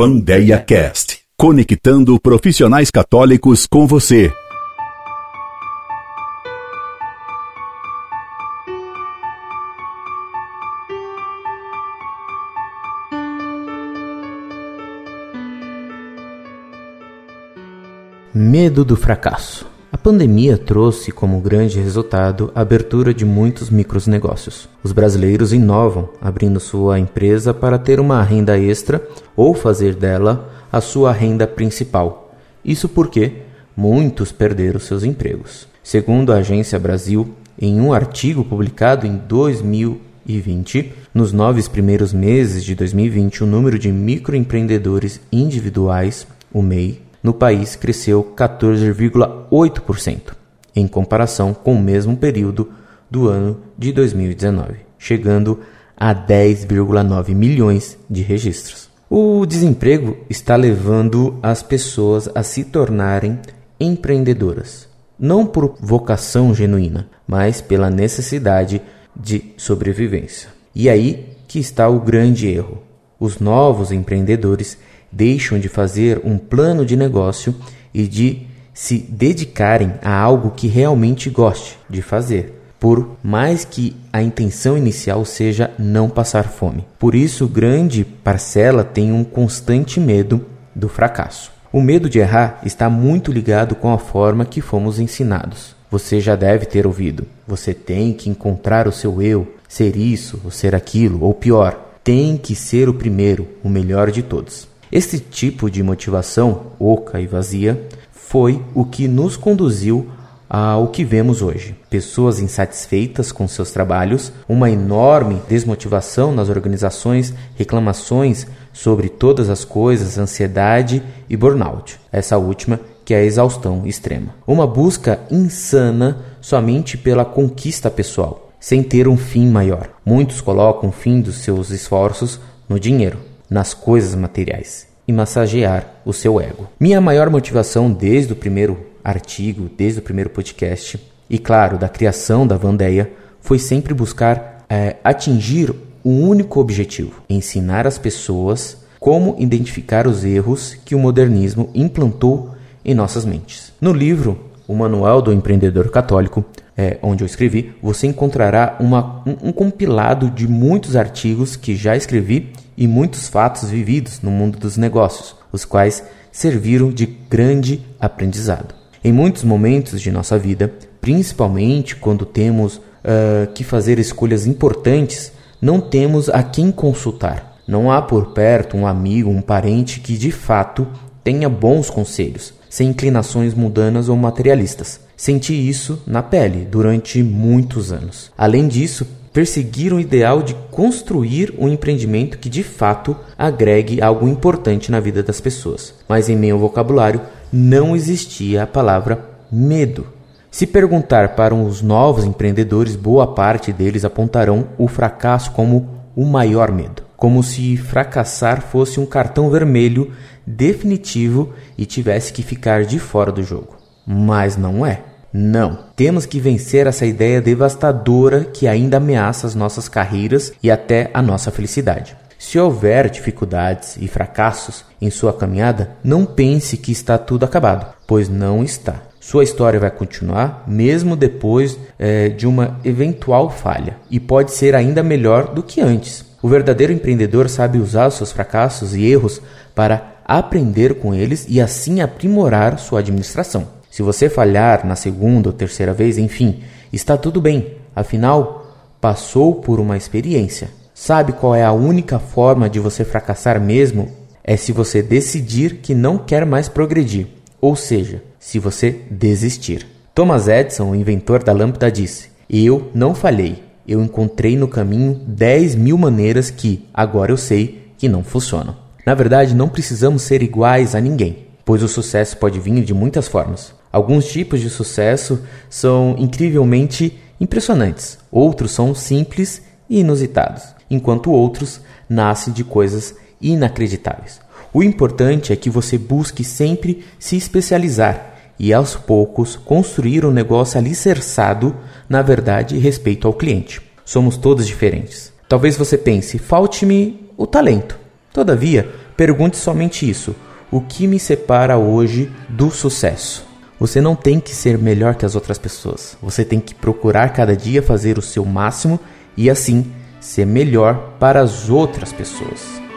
Vandeia Cast, conectando profissionais católicos com você. Medo do fracasso. A pandemia trouxe como grande resultado a abertura de muitos micronegócios. Os brasileiros inovam, abrindo sua empresa para ter uma renda extra ou fazer dela a sua renda principal. Isso porque muitos perderam seus empregos. Segundo a Agência Brasil, em um artigo publicado em 2020, nos nove primeiros meses de 2020, o número de microempreendedores individuais, o MEI, no país cresceu 14,8%, em comparação com o mesmo período do ano de 2019, chegando a 10,9 milhões de registros. O desemprego está levando as pessoas a se tornarem empreendedoras, não por vocação genuína, mas pela necessidade de sobrevivência. E aí que está o grande erro. Os novos empreendedores deixam de fazer um plano de negócio e de se dedicarem a algo que realmente goste de fazer, por mais que a intenção inicial seja não passar fome. Por isso, grande parcela tem um constante medo do fracasso. O medo de errar está muito ligado com a forma que fomos ensinados. Você já deve ter ouvido. Você tem que encontrar o seu eu, ser isso ou ser aquilo, ou pior, tem que ser o primeiro, o melhor de todos. Esse tipo de motivação oca e vazia foi o que nos conduziu ao que vemos hoje. Pessoas insatisfeitas com seus trabalhos, uma enorme desmotivação nas organizações, reclamações sobre todas as coisas, ansiedade e burnout. Essa última que é a exaustão extrema. Uma busca insana somente pela conquista pessoal, sem ter um fim maior. Muitos colocam o fim dos seus esforços no dinheiro nas coisas materiais e massagear o seu ego. Minha maior motivação desde o primeiro artigo, desde o primeiro podcast e, claro, da criação da Vandeia foi sempre buscar é, atingir um único objetivo: ensinar as pessoas como identificar os erros que o modernismo implantou em nossas mentes. No livro O Manual do Empreendedor Católico, é, onde eu escrevi, você encontrará uma, um, um compilado de muitos artigos que já escrevi e muitos fatos vividos no mundo dos negócios, os quais serviram de grande aprendizado. Em muitos momentos de nossa vida, principalmente quando temos uh, que fazer escolhas importantes, não temos a quem consultar. Não há por perto um amigo, um parente que de fato tenha bons conselhos, sem inclinações mundanas ou materialistas. Senti isso na pele durante muitos anos. Além disso, perseguir o ideal de construir um empreendimento que de fato agregue algo importante na vida das pessoas. Mas em meu vocabulário não existia a palavra medo. Se perguntar para os novos empreendedores, boa parte deles apontarão o fracasso como o maior medo, como se fracassar fosse um cartão vermelho definitivo e tivesse que ficar de fora do jogo. Mas não é. Não. Temos que vencer essa ideia devastadora que ainda ameaça as nossas carreiras e até a nossa felicidade. Se houver dificuldades e fracassos em sua caminhada, não pense que está tudo acabado, pois não está. Sua história vai continuar mesmo depois é, de uma eventual falha e pode ser ainda melhor do que antes. O verdadeiro empreendedor sabe usar seus fracassos e erros para aprender com eles e assim aprimorar sua administração. Se você falhar na segunda ou terceira vez, enfim, está tudo bem, afinal, passou por uma experiência. Sabe qual é a única forma de você fracassar mesmo? É se você decidir que não quer mais progredir, ou seja, se você desistir. Thomas Edison, o inventor da lâmpada, disse: Eu não falhei, eu encontrei no caminho 10 mil maneiras que, agora eu sei, que não funcionam. Na verdade, não precisamos ser iguais a ninguém, pois o sucesso pode vir de muitas formas. Alguns tipos de sucesso são incrivelmente impressionantes, outros são simples e inusitados, enquanto outros nascem de coisas inacreditáveis. O importante é que você busque sempre se especializar e aos poucos construir um negócio alicerçado na verdade respeito ao cliente. Somos todos diferentes. Talvez você pense, falte-me o talento. Todavia, Pergunte somente isso: o que me separa hoje do sucesso? Você não tem que ser melhor que as outras pessoas. Você tem que procurar cada dia fazer o seu máximo e assim ser melhor para as outras pessoas.